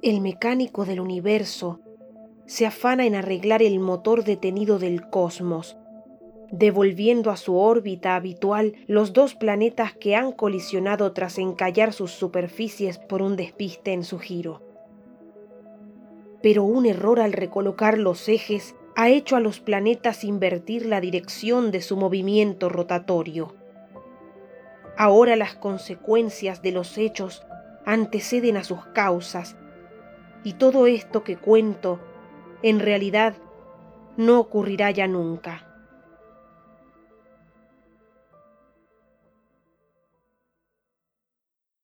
El mecánico del universo se afana en arreglar el motor detenido del cosmos, devolviendo a su órbita habitual los dos planetas que han colisionado tras encallar sus superficies por un despiste en su giro. Pero un error al recolocar los ejes ha hecho a los planetas invertir la dirección de su movimiento rotatorio. Ahora las consecuencias de los hechos anteceden a sus causas, y todo esto que cuento en realidad no ocurrirá ya nunca.